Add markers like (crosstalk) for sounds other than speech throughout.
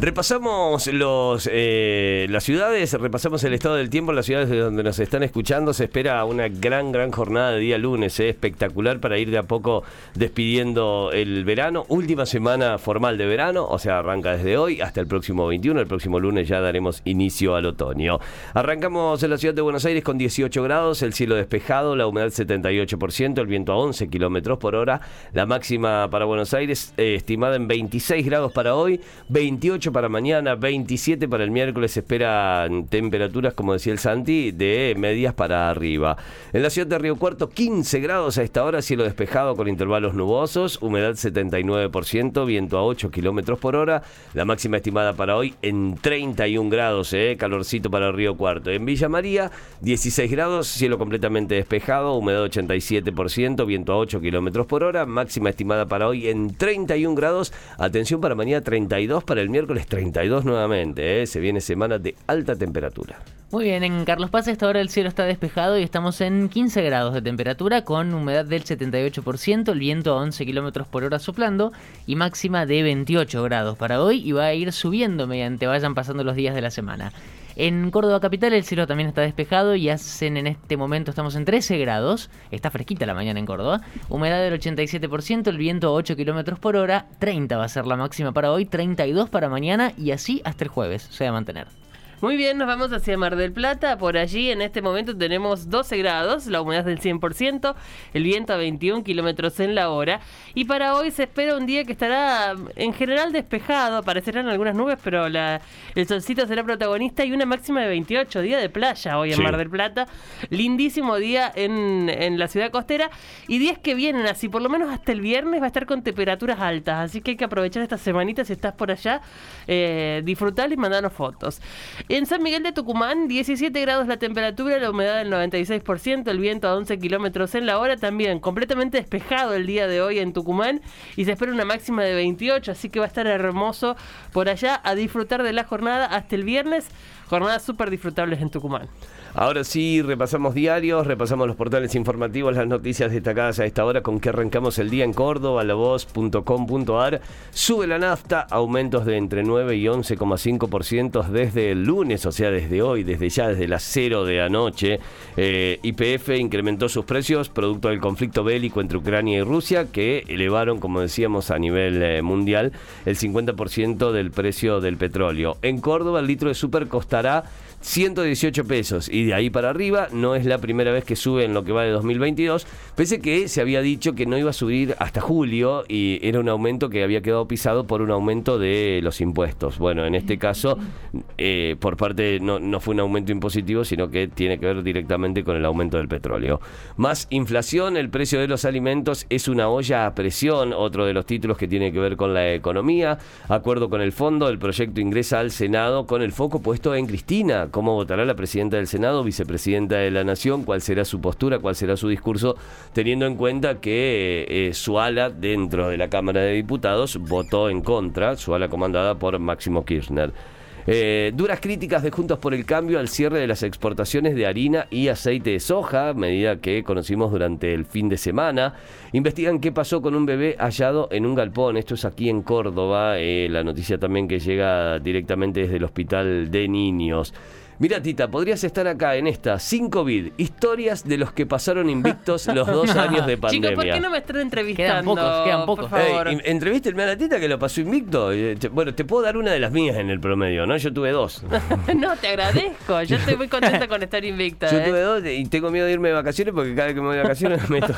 Repasamos los, eh, las ciudades, repasamos el estado del tiempo las ciudades de donde nos están escuchando. Se espera una gran, gran jornada de día lunes, eh, espectacular para ir de a poco despidiendo el verano. Última semana formal de verano, o sea, arranca desde hoy hasta el próximo 21. El próximo lunes ya daremos inicio al otoño. Arrancamos en la ciudad de Buenos Aires con 18 grados, el cielo despejado, la humedad 78%, el viento a 11 kilómetros por hora. La máxima para Buenos Aires eh, estimada en 26 grados para hoy, 28 para mañana, 27 para el miércoles. Esperan temperaturas, como decía el Santi, de medias para arriba. En la ciudad de Río Cuarto, 15 grados a esta hora, cielo despejado con intervalos nubosos, humedad 79%, viento a 8 kilómetros por hora. La máxima estimada para hoy en 31 grados, eh, calorcito para Río Cuarto. En Villa María, 16 grados, cielo completamente despejado, humedad 87%, viento a 8 kilómetros por hora. Máxima estimada para hoy en 31 grados. Atención para mañana, 32 para el miércoles 32 nuevamente, ¿eh? se viene semana de alta temperatura. Muy bien, en Carlos Paz a esta hora el cielo está despejado y estamos en 15 grados de temperatura con humedad del 78%, el viento a 11 kilómetros por hora soplando y máxima de 28 grados para hoy y va a ir subiendo mediante vayan pasando los días de la semana. En Córdoba Capital el cielo también está despejado y hacen en este momento estamos en 13 grados, está fresquita la mañana en Córdoba, humedad del 87%, el viento a 8 kilómetros por hora, 30 va a ser la máxima para hoy, 32 para mañana y así hasta el jueves se va a mantener. Muy bien, nos vamos hacia Mar del Plata. Por allí en este momento tenemos 12 grados, la humedad del 100%, el viento a 21 kilómetros en la hora. Y para hoy se espera un día que estará en general despejado, aparecerán algunas nubes, pero la, el solcito será protagonista y una máxima de 28, día de playa hoy en Mar del Plata. Lindísimo día en, en la ciudad costera y días que vienen así, por lo menos hasta el viernes va a estar con temperaturas altas. Así que hay que aprovechar esta semanita si estás por allá, eh, disfrutar y mandarnos fotos. En San Miguel de Tucumán, 17 grados la temperatura, la humedad del 96%, el viento a 11 kilómetros en la hora, también completamente despejado el día de hoy en Tucumán y se espera una máxima de 28, así que va a estar hermoso por allá a disfrutar de la jornada hasta el viernes. Jornadas súper disfrutables en Tucumán. Ahora sí, repasamos diarios, repasamos los portales informativos, las noticias destacadas a esta hora con que arrancamos el día en Córdoba, lavoz.com.ar. Sube la nafta, aumentos de entre 9 y 11,5% desde el lunes, o sea, desde hoy, desde ya, desde las 0 de anoche. Eh, IPF incrementó sus precios producto del conflicto bélico entre Ucrania y Rusia, que elevaron, como decíamos, a nivel eh, mundial el 50% del precio del petróleo. En Córdoba, el litro de super costará 118 pesos y de ahí para arriba no es la primera vez que sube en lo que va de 2022, pese que se había dicho que no iba a subir hasta julio y era un aumento que había quedado pisado por un aumento de los impuestos. Bueno, en este caso, eh, por parte no, no fue un aumento impositivo, sino que tiene que ver directamente con el aumento del petróleo. Más inflación, el precio de los alimentos es una olla a presión, otro de los títulos que tiene que ver con la economía. Acuerdo con el fondo, el proyecto ingresa al Senado con el foco puesto en Cristina cómo votará la presidenta del Senado, vicepresidenta de la Nación, cuál será su postura, cuál será su discurso, teniendo en cuenta que eh, su ala dentro de la Cámara de Diputados votó en contra, su ala comandada por Máximo Kirchner. Eh, duras críticas de Juntos por el Cambio al cierre de las exportaciones de harina y aceite de soja, medida que conocimos durante el fin de semana. Investigan qué pasó con un bebé hallado en un galpón. Esto es aquí en Córdoba. Eh, la noticia también que llega directamente desde el Hospital de Niños. Mira, Tita, podrías estar acá en esta, sin COVID, historias de los que pasaron invictos los (laughs) dos años de pandemia. Chicos, ¿por qué no me están entrevistando? Quedan pocos, quedan pocos. Por favor. Ey, entrevístenme a la Tita que lo pasó invicto. Eh, Bueno, te puedo dar una de las mías en el promedio, ¿no? Yo tuve dos. (laughs) no, te agradezco. Yo estoy muy contenta con estar invicta. Yo ¿eh? tuve dos y tengo miedo de irme de vacaciones porque cada vez que me voy de vacaciones meto,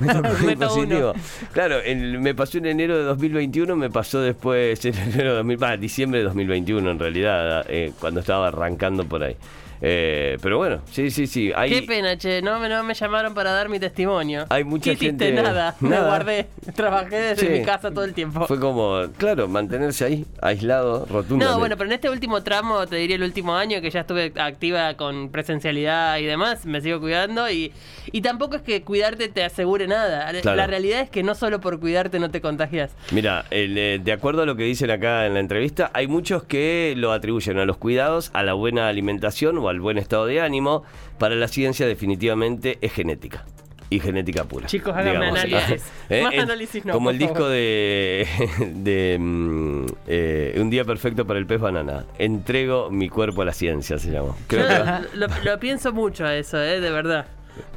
meto COVID Meto positivo. Claro, en- me pasó en enero de 2021, me pasó después en enero de 2000, bah, diciembre de 2021 en realidad, eh, cuando estaba arrancando por ahí. Eh, pero bueno, sí, sí, sí. Hay, Qué pena, che. No, me- no me llamaron para dar mi testimonio. Hay mucha ¿Qué gente- Nada. (laughs) Me Nada. guardé. Trabajé desde Sí. mi casa todo el tiempo. Fue como, claro, mantenerse ahí, aislado, rotundamente. No, bueno, pero en este último tramo, te diría el último año, que ya estuve activa con presencialidad y demás, me sigo cuidando y, y tampoco es que cuidarte te asegure nada. Claro. La realidad es que no solo por cuidarte no te contagias. Mira, el, eh, de acuerdo a lo que dicen acá en la entrevista, hay muchos que lo atribuyen a los cuidados, a la buena alimentación o o al buen estado de ánimo, para la ciencia definitivamente es genética. Y genética pura. Chicos, háganme análisis. (laughs) ¿Eh? Más análisis no, Como el disco de, (laughs) de mm, eh, Un día perfecto para el pez banana. Entrego mi cuerpo a la ciencia, se llama. Creo Yo que- lo, lo pienso mucho a eso, eh, de verdad.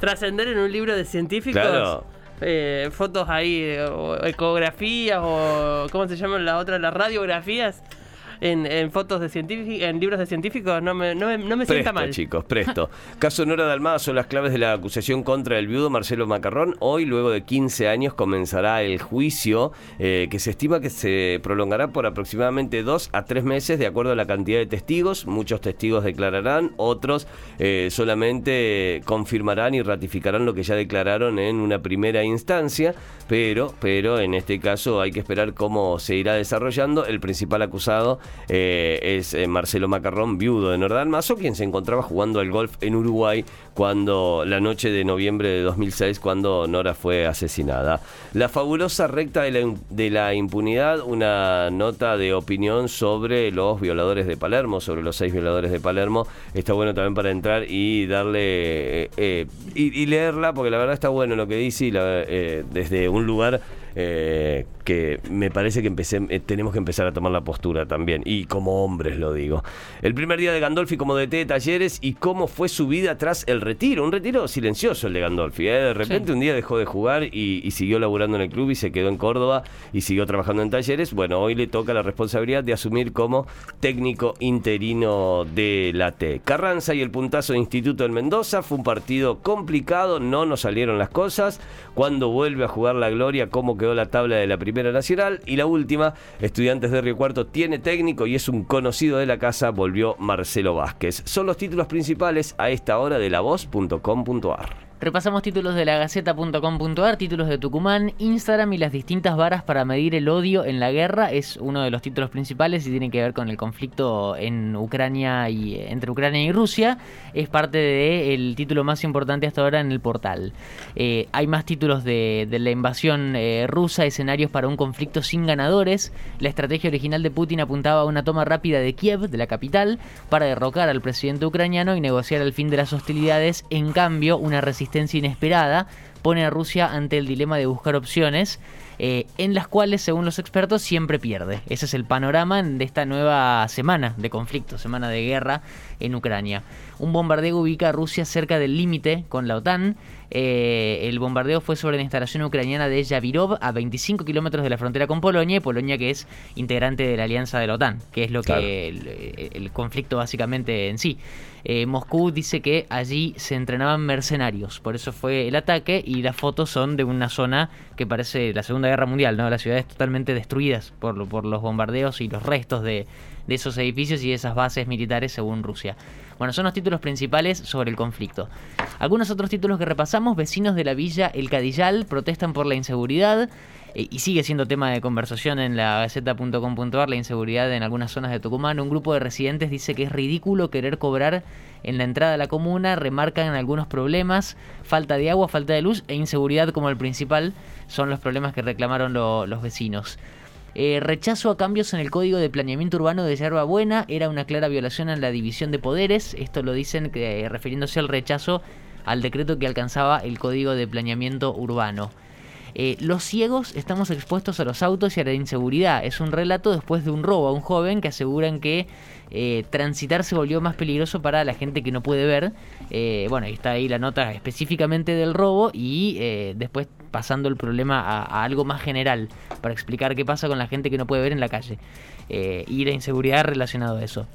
Trascender en un libro de científicos. Claro. eh, fotos ahí, o ecografías o. ¿Cómo se llaman las otras? Las radiografías. En, en fotos de científicos, en libros de científicos, no me, no me, no me sienta Presto, mal. chicos, presto. (laughs) Caso Nora Dalmazo, las claves de la acusación contra el viudo Marcelo Macarrón. Hoy, luego de 15 años, comenzará el juicio eh, que se estima que se prolongará por aproximadamente 2 a 3 meses, de acuerdo a la cantidad de testigos. Muchos testigos declararán, otros eh, solamente confirmarán y ratificarán lo que ya declararon en una primera instancia. Pero, pero en este caso hay que esperar cómo se irá desarrollando. El principal acusado eh, es eh, Marcelo Macarrón, viudo de Nordal Mazo, quien se encontraba jugando al golf en Uruguay cuando la noche de noviembre de 2006, cuando Nora fue asesinada. La fabulosa recta de la, impunidad, una nota de opinión sobre los violadores de Palermo, sobre los seis violadores de Palermo. Está bueno también para entrar y darle eh, eh, y, leerla, porque la verdad está bueno lo que dice eh, desde un lugar eh, que me parece que empecé, eh, tenemos que empezar a tomar la postura también, y como hombres lo digo. El primer día de Gandolfi como DT de talleres y cómo fue su vida tras el retiro, un retiro silencioso el de Gandolfi. ¿eh? De repente Sí. un día dejó de jugar y, y siguió laburando en el club y se quedó en Córdoba y siguió trabajando en talleres. Bueno, hoy le toca la responsabilidad de asumir como técnico interino de la T. Carranza y el puntazo de Instituto en Mendoza fue un partido complicado, no nos salieron las cosas. Cuando vuelve a jugar la Gloria, cómo quedó la tabla de la Primera Nacional. Y la última, Estudiantes de Río Cuarto tiene técnico y es un conocido de la casa, volvió Marcelo Vázquez. Son los títulos principales a esta hora de lavoz.com.ar. Repasamos títulos de la Gaceta.com.ar, títulos de Tucumán, Instagram y las distintas varas para medir el odio en la guerra. Es uno de los títulos principales y tiene que ver con el conflicto en Ucrania y entre Ucrania y Rusia. Es parte del título más importante hasta ahora en el portal. Eh, hay más títulos de, de la invasión eh, rusa, escenarios para un conflicto sin ganadores. La estrategia original de Putin apuntaba a una toma rápida de Kiev, de la capital, para derrocar al presidente ucraniano y negociar el fin de las hostilidades. En cambio, una resistencia inesperada pone a Rusia ante el dilema de buscar opciones eh, en las cuales, según los expertos, siempre pierde. Ese es el panorama de esta nueva semana de conflicto, semana de guerra en Ucrania. Un bombardeo ubica a Rusia cerca del límite con la OTAN. Eh, el bombardeo fue sobre la instalación ucraniana de Yavirov, a 25 kilómetros de la frontera con Polonia, y Polonia que es integrante de la alianza de la OTAN, que es lo Claro. que el, el conflicto básicamente en sí. Eh, Moscú dice que allí se entrenaban mercenarios, por eso fue el ataque y las fotos son de una zona que parece la Segunda Guerra Mundial, ¿no? Las ciudades totalmente destruidas por, por los bombardeos y los restos de, de esos edificios y de esas bases militares según Rusia. Bueno, son los títulos principales sobre el conflicto. Algunos otros títulos que repasamos, vecinos de la villa El Cadillal protestan por la inseguridad y sigue siendo tema de conversación en la gaceta.com.ar la inseguridad en algunas zonas de Tucumán. Un grupo de residentes dice que es ridículo querer cobrar en la entrada a la comuna, remarcan algunos problemas, falta de agua, falta de luz e inseguridad como el principal son los problemas que reclamaron lo- los vecinos. Eh, rechazo a cambios en el Código de Planeamiento Urbano de Yerba Buena era una clara violación a la división de poderes. Esto lo dicen eh, refiriéndose al rechazo al decreto que alcanzaba el Código de Planeamiento Urbano. Eh, los ciegos estamos expuestos a los autos y a la inseguridad. Es un relato después de un robo a un joven que aseguran que eh, transitar se volvió más peligroso para la gente que no puede ver. Eh, bueno, está ahí la nota específicamente del robo y eh, después pasando el problema a, a algo más general para explicar qué pasa con la gente que no puede ver en la calle y la inseguridad relacionada a eso.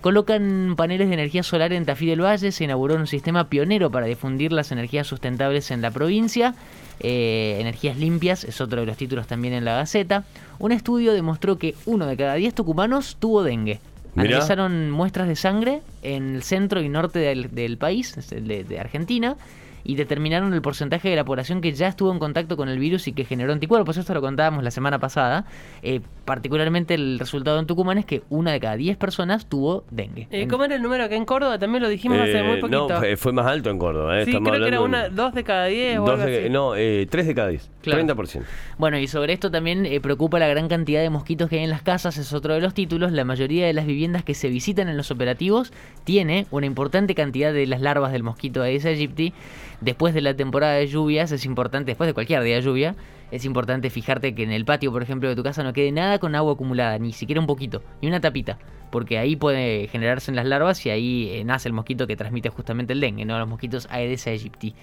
Colocan paneles de energía solar en Tafí del Valle, se inauguró un sistema pionero para difundir las energías sustentables en la provincia. Eh, energías limpias es otro de los títulos también en la Gaceta. Un estudio demostró que uno de cada 10 tucumanos tuvo dengue. Mirá. Analizaron muestras de sangre en el centro y norte del, del país, de, de Argentina, y determinaron el porcentaje de la población que ya estuvo en contacto con el virus y que generó anticuerpos. Esto lo contábamos la semana pasada. Eh, particularmente el resultado en Tucumán es que una de cada 10 personas tuvo dengue. Eh, ¿Cómo era el número acá en Córdoba? También lo dijimos hace Eh, muy poquito. no, fue, más alto en Córdoba. ¿eh? sí, Estamos creo que era una, dos de cada diez o dos algo de- así. no, eh, tres de cada diez. Claro. 30%. Bueno, y sobre esto también eh, preocupa la gran cantidad de mosquitos que hay en las casas, es otro de los títulos. La mayoría de las viviendas que se visitan en los operativos tiene una importante cantidad de las larvas del mosquito Aedes aegypti. Después de la temporada de lluvias es importante, después de cualquier día de lluvia, es importante fijarte que en el patio, por ejemplo, de tu casa no quede nada con agua acumulada, ni siquiera un poquito, ni una tapita, porque ahí puede generarse en las larvas y ahí eh, nace el mosquito que transmite justamente el dengue, no los mosquitos Aedes aegypti.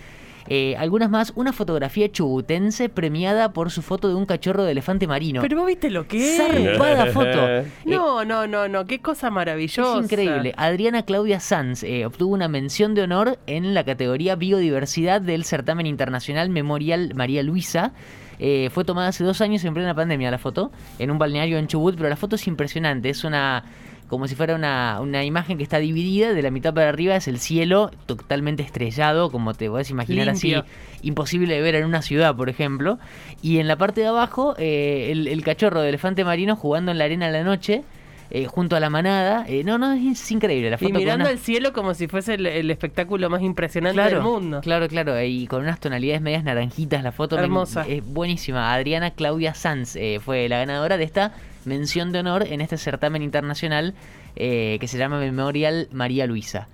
Eh, algunas más, una fotografía chubutense premiada por su foto de un cachorro de elefante marino. Pero vos viste lo que es. Zarpada (laughs) foto. Eh, No, no, no, no, qué cosa maravillosa. es increíble. Adriana Claudia Sanz eh, obtuvo una mención de honor en la categoría Biodiversidad del certamen internacional Memorial María Luisa. Eh, fue tomada hace dos años en plena pandemia la foto, en un balneario en Chubut, pero la foto es impresionante. Es una como si fuera una, una imagen que está dividida, de la mitad para arriba es el cielo totalmente estrellado, como te podés imaginar Limpio. así, imposible de ver en una ciudad, por ejemplo. Y en la parte de abajo, eh, el, el cachorro de elefante marino jugando en la arena a la noche, eh, junto a la manada. Eh, no, no, es increíble la foto. Y mirando una- al cielo como si fuese el, el espectáculo más impresionante claro, del mundo. Claro, claro, y con unas tonalidades medias naranjitas la foto. me- Hermosa. Es buenísima. Adriana Claudia Sanz eh, fue la ganadora de esta mención de honor en este certamen internacional eh, que se llama Memorial María Luisa.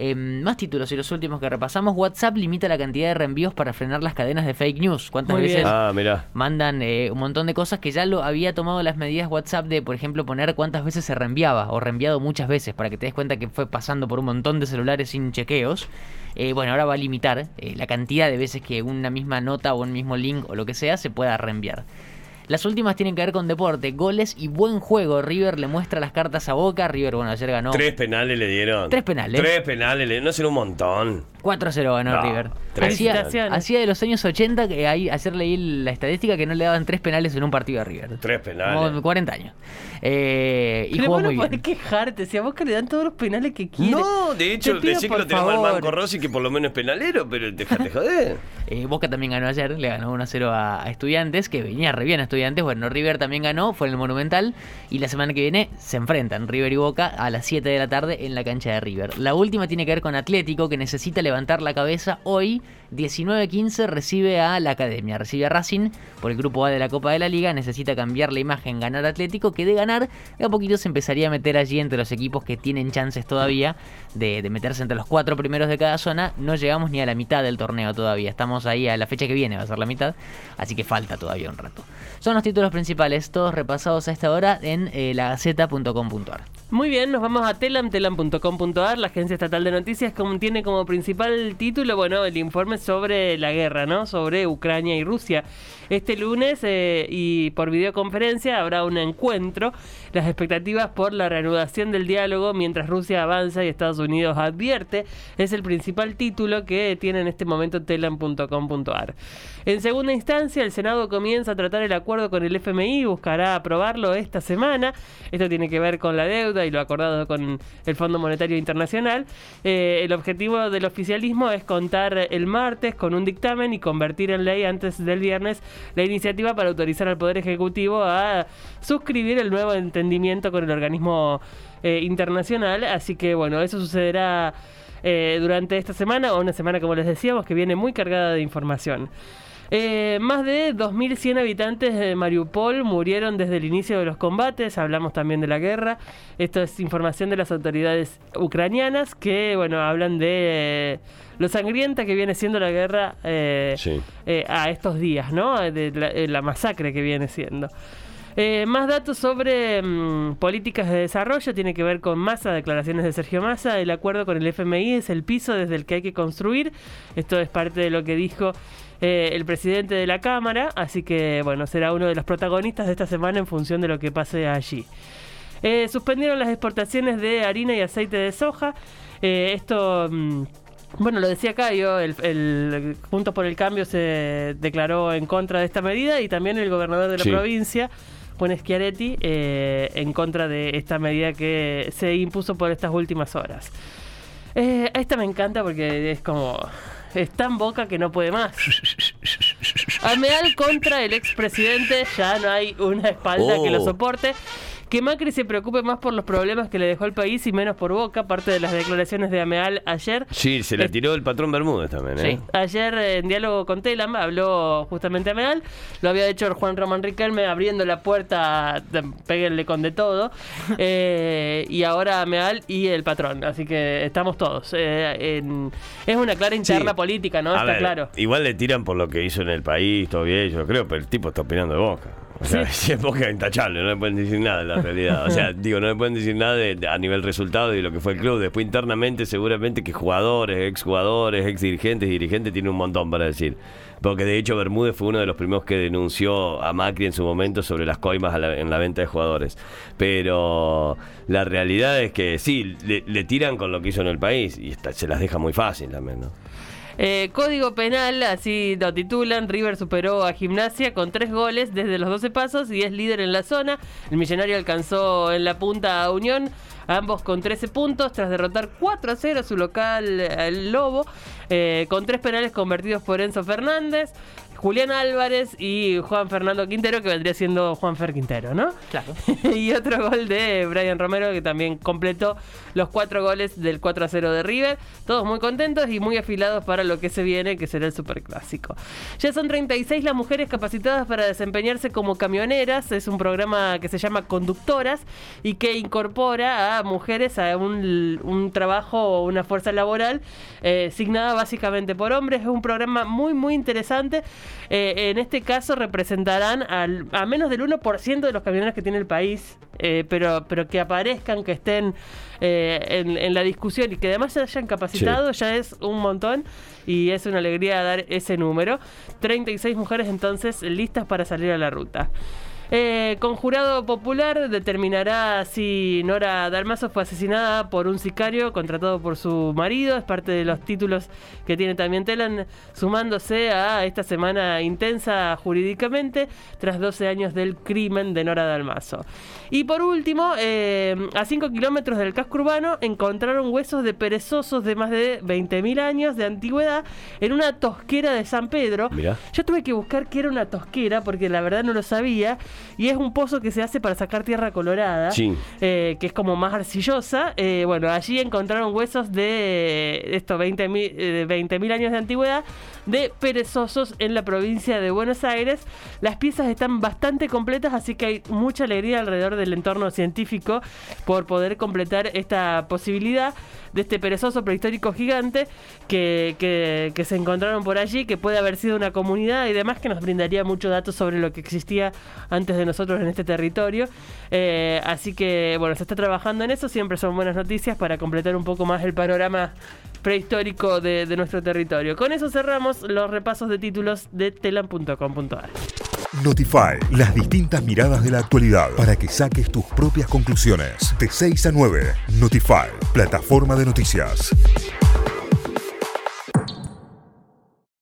Eh, más títulos y los últimos que repasamos. WhatsApp limita la cantidad de reenvíos para frenar las cadenas de fake news. ¿Cuántas Muy veces. Ah, mirá. mandan eh, un montón de cosas que ya lo había tomado las medidas WhatsApp de, por ejemplo, poner cuántas veces se reenviaba o reenviado muchas veces para que te des cuenta que fue pasando por un montón de celulares sin chequeos. Eh, bueno, ahora va a limitar eh, la cantidad de veces que una misma nota o un mismo link o lo que sea se pueda reenviar. Las últimas tienen que ver con deporte, goles y buen juego. River le muestra las cartas a Boca. River, bueno, ayer ganó Tres penales le dieron. Tres penales. Tres penales, le- no será un montón. 4-0 ganó No, River. Hacía, de los años 80 que ahí, ayer leí la estadística que no le daban tres penales en un partido a River. Tres penales. Como 40 años. Eh, y Pero jugó no bien. quejarte, si a vos que le dan todos los penales que quieren. No, de hecho, Te decir que lo tenemos al. Banco Rossi que por lo menos es penalero, pero dejate joder. (laughs) Eh, Boca también ganó ayer, le ganó 1-0 a, a Estudiantes, que venía re bien a Estudiantes. Bueno, River también ganó, fue en el Monumental. Y la semana que viene se enfrentan River y Boca a las 7 de la tarde en la cancha de River. La última tiene que ver con Atlético, que necesita levantar la cabeza hoy. 19-15 recibe a la Academia, recibe a Racing por el grupo A de la Copa de la Liga. Necesita cambiar la imagen, ganar Atlético, que de ganar, de a poquito se empezaría a meter allí entre los equipos que tienen chances todavía de, meterse entre los cuatro primeros de cada zona. No llegamos ni a la mitad del torneo todavía. Estamos ahí a la fecha que viene, va a ser la mitad. Así que falta todavía un rato. Son los títulos principales, todos repasados a esta hora en eh, lagaceta.com.ar. Muy bien, nos vamos a telam, telam.com.ar, la agencia estatal de noticias, como tiene como principal título, bueno, el informe sobre la guerra, ¿no? Sobre Ucrania y Rusia. Este lunes eh, y por videoconferencia habrá un encuentro, las expectativas por la reanudación del diálogo mientras Rusia avanza y Estados Unidos advierte, es el principal título que tiene en este momento telam.com.ar. En segunda instancia, el Senado comienza a tratar el acuerdo con el FMI y buscará aprobarlo esta semana. Esto tiene que ver con la deuda y lo acordado con el Fondo Monetario Internacional. Eh, el objetivo del oficialismo es contar el martes con un dictamen y convertir en ley antes del viernes la iniciativa para autorizar al Poder Ejecutivo a suscribir el nuevo entendimiento con el organismo eh, internacional. Así que bueno, eso sucederá eh, durante esta semana o una semana como les decíamos que viene muy cargada de información. Eh, más de 2.100 habitantes de Mariupol murieron desde el inicio de los combates. Hablamos también de la guerra. Esto es información de las autoridades ucranianas que, bueno, hablan de eh, lo sangrienta que viene siendo la guerra eh, Sí. eh, a estos días, ¿no? De la, eh, la masacre que viene siendo. Eh, más datos sobre mm, políticas de desarrollo tiene que ver con Massa, declaraciones de Sergio Massa. El acuerdo con el FMI es el piso desde el que hay que construir. Esto es parte de lo que dijo eh, el presidente de la Cámara. Así que, bueno, será uno de los protagonistas de esta semana en función de lo que pase allí. Eh, suspendieron las exportaciones de harina y aceite de soja. Eh, esto. mm, bueno, lo decía Cayo, el, el Juntos por el Cambio se declaró en contra de esta medida y también el gobernador de la Sí. provincia, Juan Schiaretti, eh, en contra de esta medida que se impuso por estas últimas horas. Eh, esta me encanta porque es como... Es tan boca que no puede más. (laughs) Ameal contra el expresidente, ya no hay una espalda que lo Oh. soporte. Que Macri se preocupe más por los problemas que le dejó el país y menos por Boca, parte de las declaraciones de Ameal ayer. Sí, se la tiró el patrón Bermúdez también, ¿eh? Sí. Ayer en diálogo con Telam habló justamente Ameal, lo había hecho Juan Román Riquelme abriendo la puerta, péguenle con de todo, (laughs) eh, y ahora Ameal y el patrón, así que estamos todos. eh, en- es una clara interna Sí. política, ¿no? A Está ver, claro. Igual le tiran por lo que hizo en el país, todo bien, yo creo, pero el tipo está opinando de Boca. O sea, (laughs) si es Boca intachable, no le pueden decir nada en la realidad. O sea, (laughs) digo, no le pueden decir nada de- a nivel resultado de lo que fue el club. Después internamente seguramente que jugadores, exjugadores, ex dirigentes, dirigentes tiene un montón para decir. Porque de hecho Bermúdez fue uno de los primeros que denunció a Macri en su momento sobre las coimas la- en la venta de jugadores. Pero la realidad es que sí, le, le tiran con lo que hizo en el país y está- se las deja muy fácil también, ¿no? Eh, Código penal, así lo titulan. River superó a Gimnasia con tres goles desde los 12 pasos y es líder en la zona. El millonario alcanzó en la punta a Unión, ambos con 13 puntos, tras derrotar 4 a 0 a su local, eh, el Lobo, eh, con tres penales convertidos por Enzo Fernández. Julián Álvarez y Juan Fernando Quintero, que vendría siendo Juan Fer Quintero, ¿no? Claro. (laughs) y otro gol de Brian Romero, que también completó los cuatro goles del 4 a 0 de River. Todos muy contentos y muy afilados para lo que se viene, que será el Superclásico. Ya son 36 las mujeres capacitadas para desempeñarse como camioneras. Es un programa que se llama Conductoras y que incorpora a mujeres a un, un trabajo o una fuerza laboral eh, signada básicamente por hombres. Es un programa muy, muy interesante. Eh, en este caso representarán al- a menos del 1% de los camioneros que tiene el país, eh, pero, pero que aparezcan, que estén eh, en, en la discusión y que además se hayan capacitado, ya es un montón y es una alegría dar ese número. 36 mujeres entonces listas para salir a la ruta. Eh, con jurado popular determinará si Nora Dalmazo fue asesinada por un sicario contratado por su marido. Es parte de los títulos que tiene también Telan, sumándose a esta semana intensa jurídicamente tras 12 años del crimen de Nora Dalmazo. Y por último, eh, a 5 kilómetros del casco urbano encontraron huesos de perezosos de más de 20.000 años de antigüedad en una tosquera de San Pedro. Mirá. Yo tuve que buscar qué era una tosquera porque la verdad no lo sabía. Y es un pozo que se hace para sacar tierra colorada, Sí. eh, que es como más arcillosa. Eh, bueno, allí encontraron huesos de estos 20.000 eh, 20.000 años de antigüedad de perezosos en la provincia de Buenos Aires. Las piezas están bastante completas, así que hay mucha alegría alrededor del entorno científico por poder completar esta posibilidad de este perezoso prehistórico gigante que, que- que se encontraron por allí, que puede haber sido una comunidad y demás que nos brindaría muchos datos sobre lo que existía de nosotros en este territorio. Eh, así que, bueno, se está trabajando en eso, siempre son buenas noticias para completar un poco más el panorama prehistórico de, de nuestro territorio. Con eso cerramos los repasos de títulos de telam.com.ar. Notify, las distintas miradas de la actualidad para que saques tus propias conclusiones. De 6 a 9, Notify, plataforma de noticias.